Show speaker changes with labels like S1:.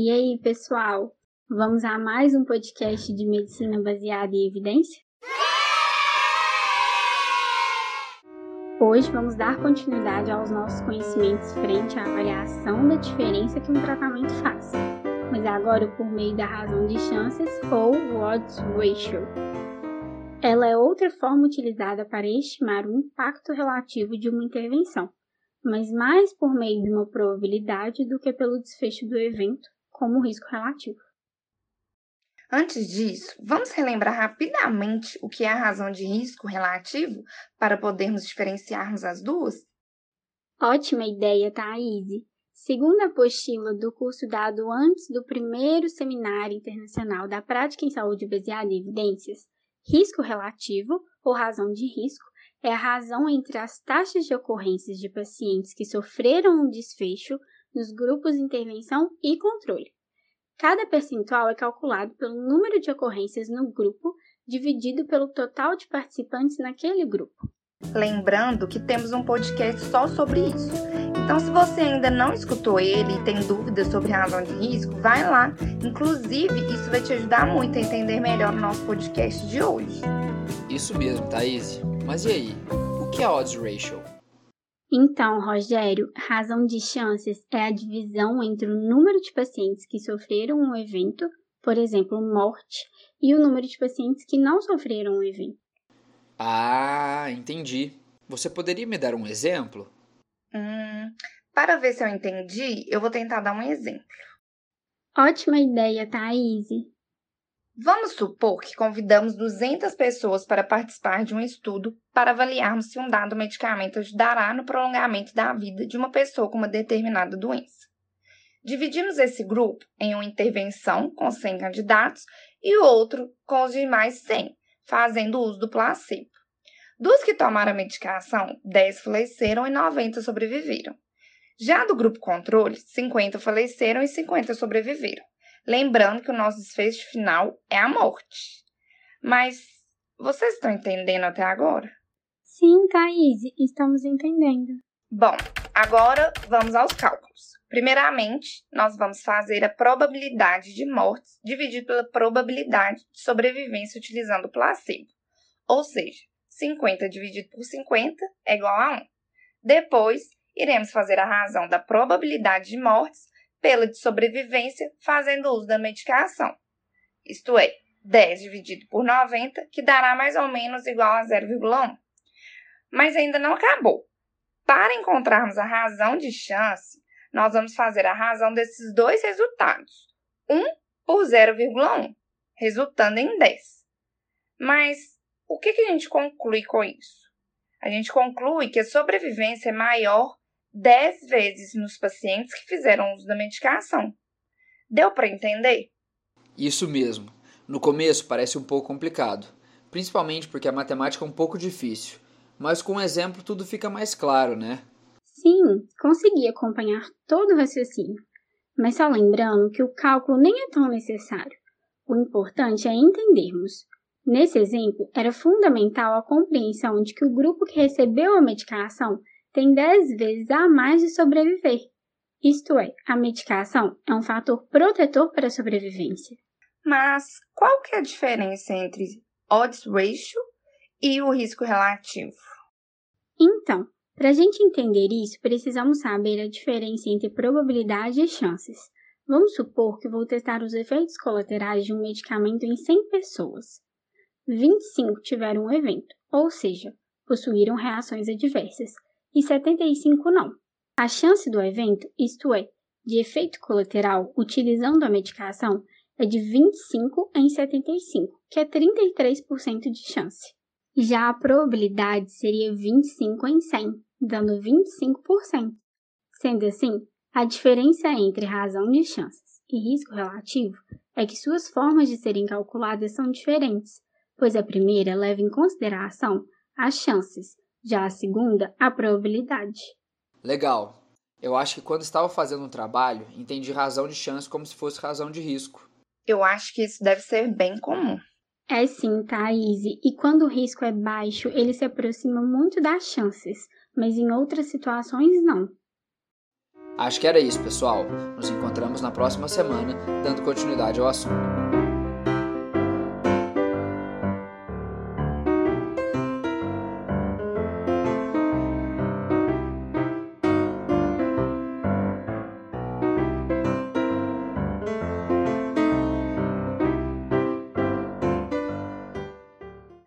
S1: E aí, pessoal? Vamos a mais um podcast de medicina baseada em evidência? Hoje vamos dar continuidade aos nossos conhecimentos frente à avaliação da diferença que um tratamento faz, mas agora por meio da razão de chances ou odds ratio. Ela é outra forma utilizada para estimar o impacto relativo de uma intervenção, mas mais por meio de uma probabilidade do que pelo desfecho do evento, como risco relativo.
S2: Antes disso, vamos relembrar rapidamente o que é a razão de risco relativo para podermos diferenciarmos as duas?
S1: Ótima ideia, Thaís! Segundo a apostila do curso dado antes do primeiro Seminário Internacional da Prática em Saúde Baseada em Evidências, risco relativo, ou razão de risco, é a razão entre as taxas de ocorrências de pacientes que sofreram um desfecho nos grupos de intervenção e controle. Cada percentual é calculado pelo número de ocorrências no grupo dividido pelo total de participantes naquele grupo.
S2: Lembrando que temos um podcast só sobre isso. Então, se você ainda não escutou ele e tem dúvidas sobre razão de risco, vai lá. Inclusive, isso vai te ajudar muito a entender melhor o nosso podcast de hoje.
S3: Isso mesmo, Thaís. Mas e aí? O que é odds ratio?
S1: Então, Rogério, razão de chances é a divisão entre o número de pacientes que sofreram um evento, por exemplo, morte, e o número de pacientes que não sofreram um evento.
S3: Ah, entendi. Você poderia me dar um exemplo?
S2: Hum, para ver se eu entendi, eu vou tentar dar um exemplo.
S1: Ótima ideia, Thaís.
S2: Vamos supor que convidamos 200 pessoas para participar de um estudo para avaliarmos se um dado medicamento ajudará no prolongamento da vida de uma pessoa com uma determinada doença. Dividimos esse grupo em uma intervenção com 100 candidatos e outro com os demais 100, fazendo uso do placebo. Dos que tomaram a medicação, 10 faleceram e 90 sobreviveram. Já do grupo controle, 50 faleceram e 50 sobreviveram. Lembrando que o nosso desfecho final é a morte. Mas vocês estão entendendo até agora?
S1: Sim, Thaís, estamos entendendo.
S2: Bom, agora vamos aos cálculos. Primeiramente, nós vamos fazer a probabilidade de mortes dividido pela probabilidade de sobrevivência utilizando o placebo. Ou seja, 50 dividido por 50 é igual a 1. Depois, iremos fazer a razão da probabilidade de mortes pela de sobrevivência fazendo uso da medicação. Isto é, 10 dividido por 90, que dará mais ou menos igual a 0,1. Mas ainda não acabou. Para encontrarmos a razão de chance, nós vamos fazer a razão desses dois resultados. 1 por 0,1, resultando em 10. Mas o que, que a gente conclui com isso? A gente conclui que a sobrevivência é maior 10 vezes nos pacientes que fizeram uso da medicação. Deu para entender?
S3: Isso mesmo. No começo parece um pouco complicado, principalmente porque a matemática é um pouco difícil, mas com um exemplo tudo fica mais claro, né?
S1: Sim, consegui acompanhar todo o raciocínio, mas só lembrando que o cálculo nem é tão necessário. O importante é entendermos. Nesse exemplo, era fundamental a compreensão de que o grupo que recebeu a medicação tem 10 vezes a mais de sobreviver. Isto é, a medicação é um fator protetor para a sobrevivência.
S2: Mas qual que é a diferença entre odds ratio e o risco relativo?
S1: Então, para a gente entender isso, precisamos saber a diferença entre probabilidade e chances. Vamos supor que vou testar os efeitos colaterais de um medicamento em 100 pessoas. 25 tiveram um evento, ou seja, possuíram reações adversas, e 75 não. A chance do evento, isto é, de efeito colateral utilizando a medicação, é de 25 em 75, que é 33% de chance. Já a probabilidade seria 25 em 100, dando 25%. Sendo assim, a diferença entre razão de chances e risco relativo é que suas formas de serem calculadas são diferentes, pois a primeira leva em consideração as chances, já a segunda, a probabilidade.
S3: Legal. Eu acho que quando estava fazendo um trabalho, entendi razão de chance como se fosse razão de risco.
S2: Eu acho que isso deve ser bem comum.
S1: É sim, Thaís. E quando o risco é baixo, ele se aproxima muito das chances, mas em outras situações não.
S3: Acho que era isso, pessoal. Nos encontramos na próxima semana, dando continuidade ao assunto.